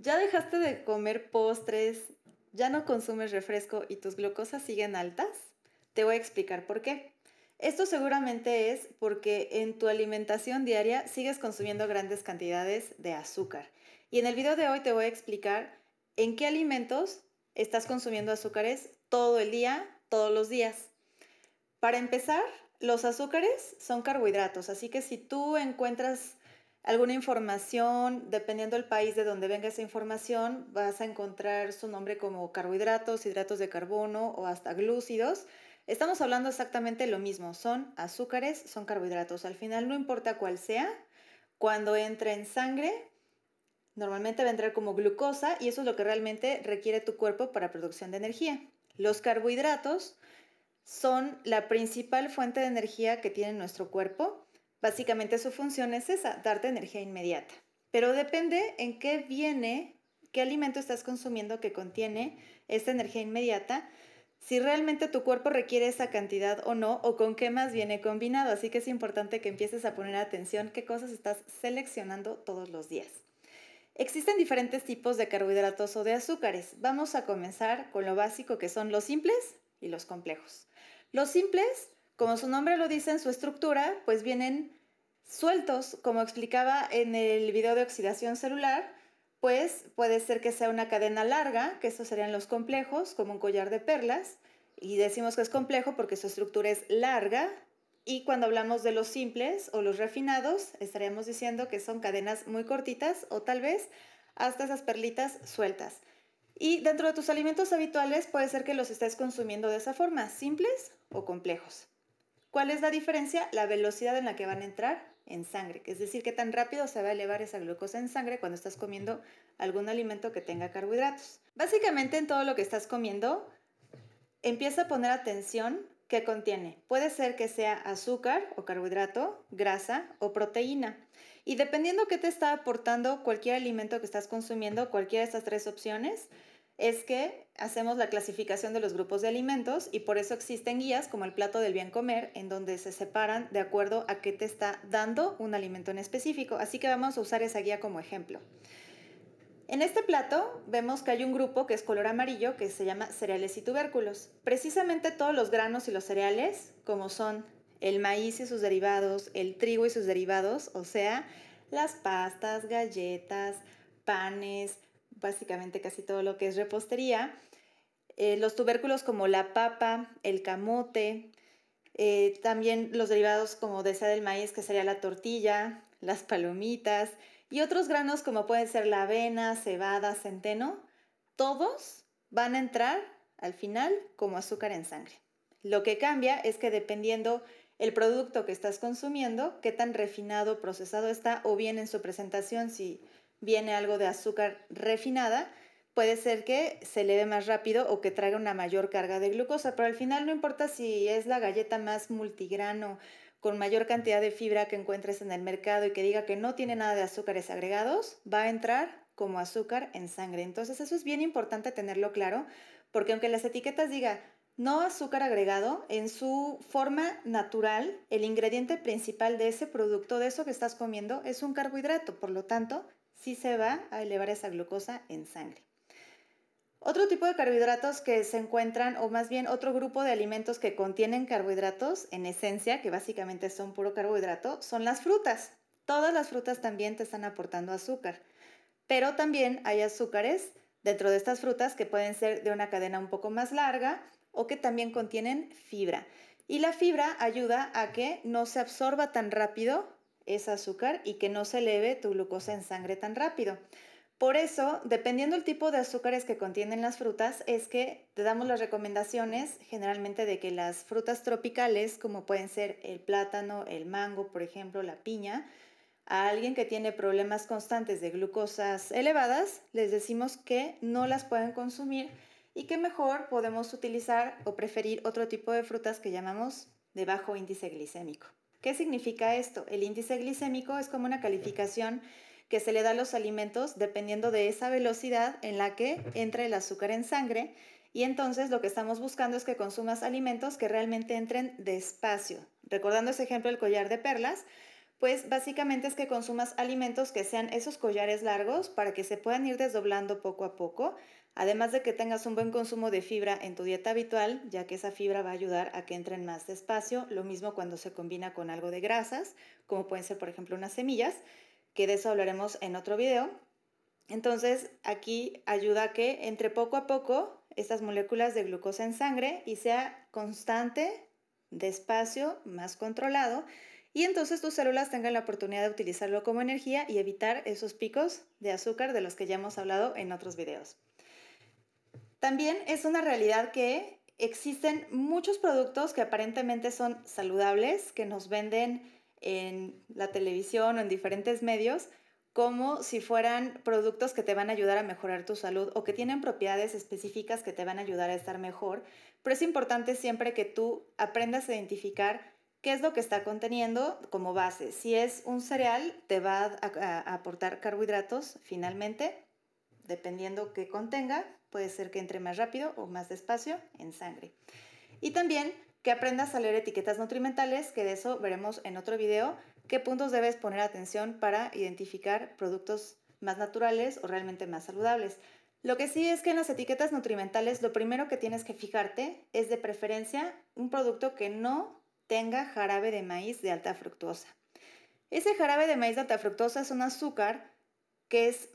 ¿Ya dejaste de comer postres? ¿Ya no consumes refresco y tus glucosas siguen altas? Te voy a explicar por qué. Esto seguramente es porque en tu alimentación diaria sigues consumiendo grandes cantidades de azúcar. Y en el video de hoy te voy a explicar en qué alimentos estás consumiendo azúcares todo el día, todos los días. Para empezar, los azúcares son carbohidratos, así que si tú encuentras alguna información, dependiendo del país de donde venga esa información, vas a encontrar su nombre como carbohidratos, hidratos de carbono o hasta glúcidos. Estamos hablando exactamente lo mismo, son azúcares, son carbohidratos. Al final no importa cuál sea, cuando entre en sangre, normalmente va a entrar como glucosa y eso es lo que realmente requiere tu cuerpo para producción de energía. Los carbohidratos son la principal fuente de energía que tiene nuestro cuerpo Básicamente su función es esa, darte energía inmediata. Pero depende en qué viene, qué alimento estás consumiendo que contiene esta energía inmediata, si realmente tu cuerpo requiere esa cantidad o no, o con qué más viene combinado. Así que es importante que empieces a poner atención qué cosas estás seleccionando todos los días. Existen diferentes tipos de carbohidratos o de azúcares. Vamos a comenzar con lo básico que son los simples y los complejos. Los simples como su nombre lo dice en su estructura, pues vienen sueltos, como explicaba en el video de oxidación celular, pues puede ser que sea una cadena larga, que estos serían los complejos, como un collar de perlas, y decimos que es complejo porque su estructura es larga, y cuando hablamos de los simples o los refinados, estaríamos diciendo que son cadenas muy cortitas o tal vez hasta esas perlitas sueltas. Y dentro de tus alimentos habituales puede ser que los estés consumiendo de esa forma, simples o complejos. ¿Cuál es la diferencia? La velocidad en la que van a entrar en sangre, es decir, qué tan rápido se va a elevar esa glucosa en sangre cuando estás comiendo algún alimento que tenga carbohidratos. Básicamente en todo lo que estás comiendo, empieza a poner atención qué contiene. Puede ser que sea azúcar o carbohidrato, grasa o proteína. Y dependiendo qué te está aportando cualquier alimento que estás consumiendo, cualquiera de estas tres opciones, es que hacemos la clasificación de los grupos de alimentos y por eso existen guías como el plato del bien comer en donde se separan de acuerdo a qué te está dando un alimento en específico. Así que vamos a usar esa guía como ejemplo. En este plato vemos que hay un grupo que es color amarillo que se llama cereales y tubérculos. Precisamente todos los granos y los cereales, como son el maíz y sus derivados, el trigo y sus derivados, o sea, las pastas, galletas, panes, básicamente casi todo lo que es repostería. Eh, los tubérculos como la papa, el camote, eh, también los derivados como de del maíz, que sería la tortilla, las palomitas y otros granos como pueden ser la avena, cebada, centeno, todos van a entrar al final como azúcar en sangre. Lo que cambia es que dependiendo el producto que estás consumiendo, qué tan refinado, procesado está, o bien en su presentación, si viene algo de azúcar refinada, puede ser que se eleve más rápido o que traiga una mayor carga de glucosa, pero al final no importa si es la galleta más multigrano con mayor cantidad de fibra que encuentres en el mercado y que diga que no tiene nada de azúcares agregados, va a entrar como azúcar en sangre. Entonces eso es bien importante tenerlo claro, porque aunque las etiquetas diga no azúcar agregado, en su forma natural, el ingrediente principal de ese producto, de eso que estás comiendo, es un carbohidrato. Por lo tanto, sí se va a elevar esa glucosa en sangre. Otro tipo de carbohidratos que se encuentran, o más bien otro grupo de alimentos que contienen carbohidratos en esencia, que básicamente son puro carbohidrato, son las frutas. Todas las frutas también te están aportando azúcar, pero también hay azúcares dentro de estas frutas que pueden ser de una cadena un poco más larga o que también contienen fibra. Y la fibra ayuda a que no se absorba tan rápido ese azúcar y que no se eleve tu glucosa en sangre tan rápido. Por eso, dependiendo del tipo de azúcares que contienen las frutas, es que te damos las recomendaciones generalmente de que las frutas tropicales, como pueden ser el plátano, el mango, por ejemplo, la piña, a alguien que tiene problemas constantes de glucosas elevadas, les decimos que no las pueden consumir y que mejor podemos utilizar o preferir otro tipo de frutas que llamamos de bajo índice glicémico. ¿Qué significa esto? El índice glicémico es como una calificación que se le da a los alimentos dependiendo de esa velocidad en la que entra el azúcar en sangre. Y entonces lo que estamos buscando es que consumas alimentos que realmente entren despacio. Recordando ese ejemplo del collar de perlas, Pues básicamente es que consumas alimentos que sean esos collares largos para que se puedan ir desdoblando poco a poco, además de que tengas un buen consumo de fibra en tu dieta habitual, ya que esa fibra va a ayudar a que entren más despacio, lo mismo cuando se combina con algo de grasas, como pueden ser por ejemplo unas semillas, que de eso hablaremos en otro video. Entonces aquí ayuda a que entre poco a poco estas moléculas de glucosa en sangre y sea constante, despacio, más controlado y entonces tus células tengan la oportunidad de utilizarlo como energía y evitar esos picos de azúcar de los que ya hemos hablado en otros videos. También es una realidad que existen muchos productos que aparentemente son saludables, que nos venden en la televisión o en diferentes medios, como si fueran productos que te van a ayudar a mejorar tu salud o que tienen propiedades específicas que te van a ayudar a estar mejor. Pero es importante siempre que tú aprendas a identificar qué es lo que está conteniendo como base. Si es un cereal, te va a, aportar carbohidratos finalmente, dependiendo qué contenga, puede ser que entre más rápido o más despacio en sangre. Y también que aprendas a leer etiquetas nutrimentales, que de eso veremos en otro video, qué puntos debes poner atención para identificar productos más naturales o realmente más saludables. Lo que sí es que en las etiquetas nutrimentales lo primero que tienes que fijarte es de preferencia un producto que no tenga jarabe de maíz de alta fructosa. Ese jarabe de maíz de alta fructosa es un azúcar que es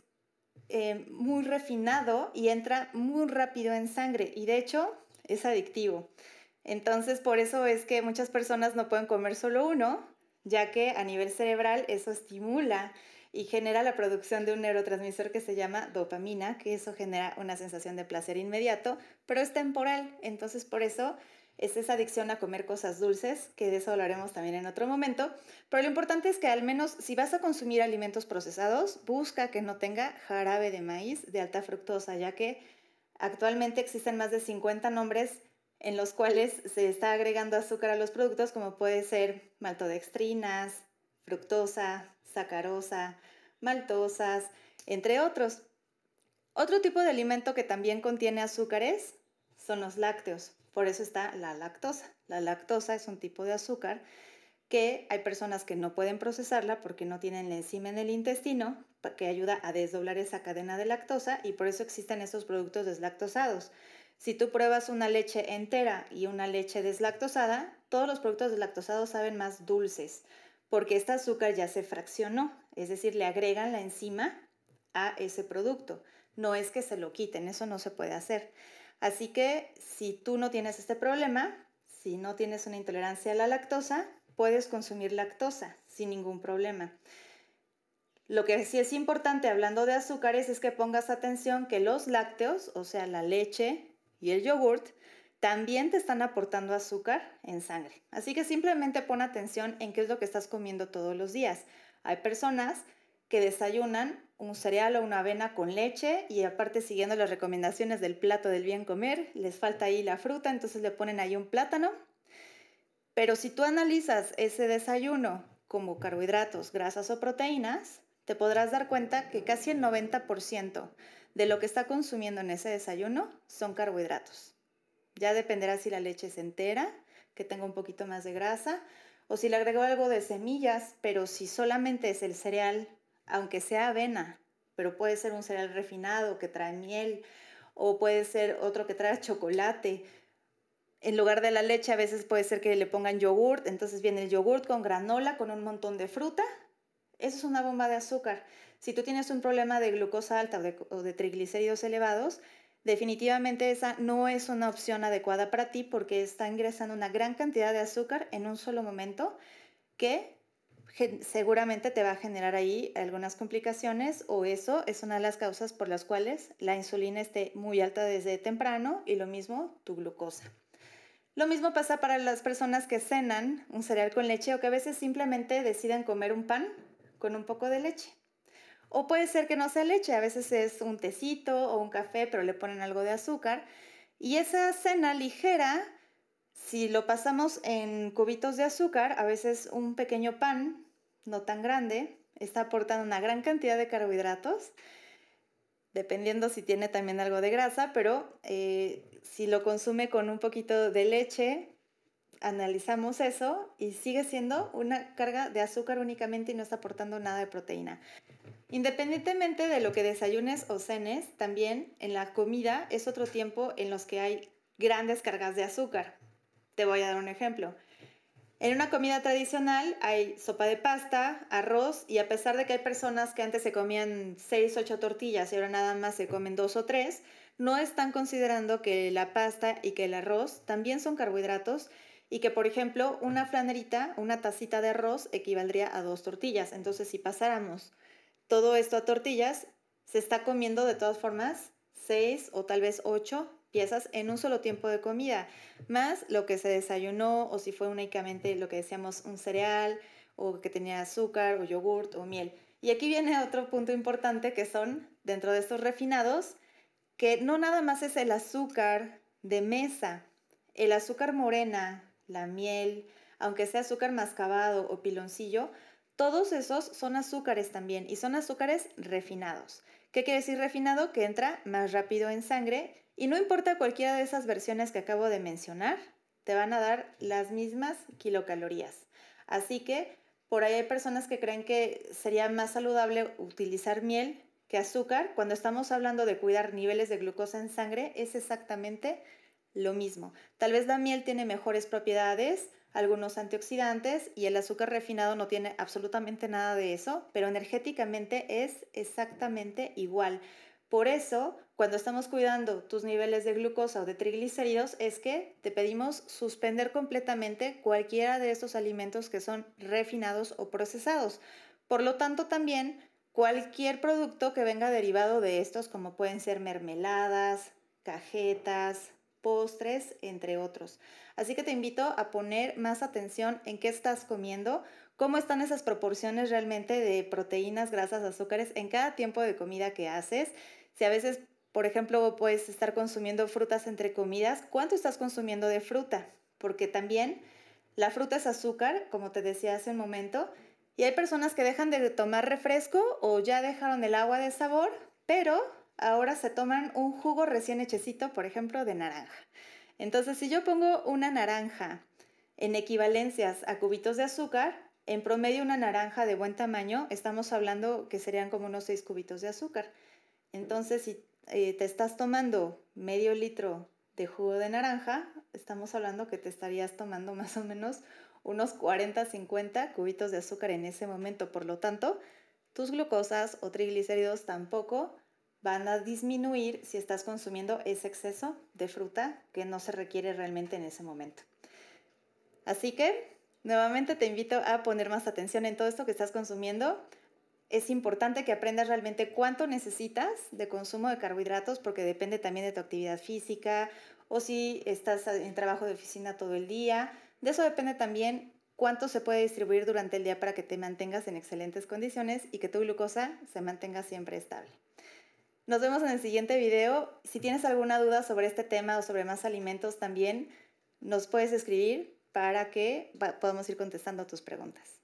eh, muy refinado y entra muy rápido en sangre y de hecho es adictivo. Entonces por eso es que muchas personas no pueden comer solo uno, ya que a nivel cerebral eso estimula y genera la producción de un neurotransmisor que se llama dopamina, que eso genera una sensación de placer inmediato, pero es temporal. Entonces por eso es esa adicción a comer cosas dulces, que de eso hablaremos también en otro momento, pero lo importante es que al menos si vas a consumir alimentos procesados, busca que no tenga jarabe de maíz de alta fructosa, ya que actualmente existen más de 50 nombres en los cuales se está agregando azúcar a los productos, como puede ser maltodextrinas, fructosa, sacarosa, maltosas, entre otros. Otro tipo de alimento que también contiene azúcares son los lácteos. Por eso está la lactosa. La lactosa es un tipo de azúcar que hay personas que no pueden procesarla porque no tienen la enzima en el intestino que ayuda a desdoblar esa cadena de lactosa y por eso existen esos productos deslactosados. Si tú pruebas una leche entera y una leche deslactosada, todos los productos deslactosados saben más dulces porque este azúcar ya se fraccionó, es decir, le agregan la enzima a ese producto. No es que se lo quiten, eso no se puede hacer. Así que si tú no tienes este problema, si no tienes una intolerancia a la lactosa, puedes consumir lactosa sin ningún problema. Lo que sí es importante hablando de azúcares es que pongas atención que los lácteos, o sea, la leche y el yogurt, también te están aportando azúcar en sangre. Así que simplemente pon atención en qué es lo que estás comiendo todos los días. Hay personas que desayunan un cereal o una avena con leche y aparte siguiendo las recomendaciones del plato del bien comer, les falta ahí la fruta, entonces le ponen ahí un plátano. Pero si tú analizas ese desayuno como carbohidratos, grasas o proteínas, te podrás dar cuenta que casi el 90% de lo que está consumiendo en ese desayuno son carbohidratos. Ya dependerá si la leche es entera, que tenga un poquito más de grasa, o si le agregó algo de semillas, pero si solamente es el cereal aunque sea avena, pero puede ser un cereal refinado que trae miel o puede ser otro que trae chocolate. En lugar de la leche a veces puede ser que le pongan yogurt, entonces viene el yogurt con granola, con un montón de fruta. Eso es una bomba de azúcar. Si tú tienes un problema de glucosa alta o de, triglicéridos elevados, definitivamente esa no es una opción adecuada para ti porque está ingresando una gran cantidad de azúcar en un solo momento que seguramente te va a generar ahí algunas complicaciones o eso es una de las causas por las cuales la insulina esté muy alta desde temprano y lo mismo tu glucosa. Lo mismo pasa para las personas que cenan un cereal con leche o que a veces simplemente deciden comer un pan con un poco de leche. O puede ser que no sea leche, a veces es un tecito o un café, pero le ponen algo de azúcar. Y esa cena ligera si lo pasamos en cubitos de azúcar, a veces un pequeño pan, no tan grande, está aportando una gran cantidad de carbohidratos, dependiendo si tiene también algo de grasa, pero eh, si lo consume con un poquito de leche, analizamos eso y sigue siendo una carga de azúcar únicamente y no está aportando nada de proteína. Independientemente de lo que desayunes o cenes, también en la comida es otro tiempo en los que hay grandes cargas de azúcar. Te voy a dar un ejemplo. En una comida tradicional hay sopa de pasta, arroz y a pesar de que hay personas que antes se comían 6, 8 tortillas y ahora nada más se comen 2 o 3, no están considerando que la pasta y que el arroz también son carbohidratos y que, por ejemplo, una flanerita, una tacita de arroz equivaldría a dos tortillas. Entonces, si pasáramos todo esto a tortillas, se está comiendo de todas formas seis o tal vez ocho piezas en un solo tiempo de comida, más lo que se desayunó o si fue únicamente lo que decíamos un cereal o que tenía azúcar o yogurt o miel. Y aquí viene otro punto importante que son dentro de estos refinados, que no nada más es el azúcar de mesa, el azúcar morena, la miel, aunque sea azúcar mascabado o piloncillo, todos esos son azúcares también y son azúcares refinados. ¿Qué quiere decir refinado? Que entra más rápido en sangre y no importa cualquiera de esas versiones que acabo de mencionar, te van a dar las mismas kilocalorías. Así que por ahí hay personas que creen que sería más saludable utilizar miel que azúcar. Cuando estamos hablando de cuidar niveles de glucosa en sangre, es exactamente lo mismo. Tal vez la miel tiene mejores propiedades, algunos antioxidantes y el azúcar refinado no tiene absolutamente nada de eso, pero energéticamente es exactamente igual. Por eso, cuando estamos cuidando tus niveles de glucosa o de triglicéridos, es que te pedimos suspender completamente cualquiera de estos alimentos que son refinados o procesados. Por lo tanto, también cualquier producto que venga derivado de estos, como pueden ser mermeladas, cajetas, postres, entre otros. Así que te invito a poner más atención en qué estás comiendo, cómo están esas proporciones realmente de proteínas, grasas, azúcares en cada tiempo de comida que haces si a veces, por ejemplo, puedes estar consumiendo frutas entre comidas, ¿cuánto estás consumiendo de fruta? Porque también la fruta es azúcar, como te decía hace un momento, y hay personas que dejan de tomar refresco o ya dejaron el agua de sabor, pero ahora se toman un jugo recién hechecito, por ejemplo, de naranja. Entonces, si yo pongo una naranja en equivalencias a cubitos de azúcar, en promedio una naranja de buen tamaño, estamos hablando que serían como unos 6 cubitos de azúcar. Entonces, si eh, te estás tomando medio litro de jugo de naranja, estamos hablando que te estarías tomando más o menos unos 40, 50 cubitos de azúcar en ese momento. Por lo tanto, tus glucosas o triglicéridos tampoco van a disminuir si estás consumiendo ese exceso de fruta que no se requiere realmente en ese momento. Así que, nuevamente te invito a poner más atención en todo esto que estás consumiendo es importante que aprendas realmente cuánto necesitas de consumo de carbohidratos porque depende también de tu actividad física o si estás en trabajo de oficina todo el día. De eso depende también cuánto se puede distribuir durante el día para que te mantengas en excelentes condiciones y que tu glucosa se mantenga siempre estable. Nos vemos en el siguiente video. Si tienes alguna duda sobre este tema o sobre más alimentos también, nos puedes escribir para que podamos ir contestando tus preguntas.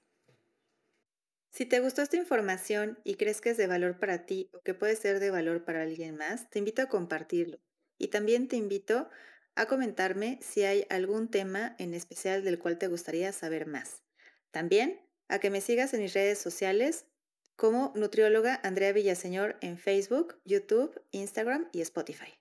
Si te gustó esta información y crees que es de valor para ti o que puede ser de valor para alguien más, te invito a compartirlo. Y también te invito a comentarme si hay algún tema en especial del cual te gustaría saber más. También a que me sigas en mis redes sociales como nutrióloga Andrea Villaseñor en Facebook, YouTube, Instagram y Spotify.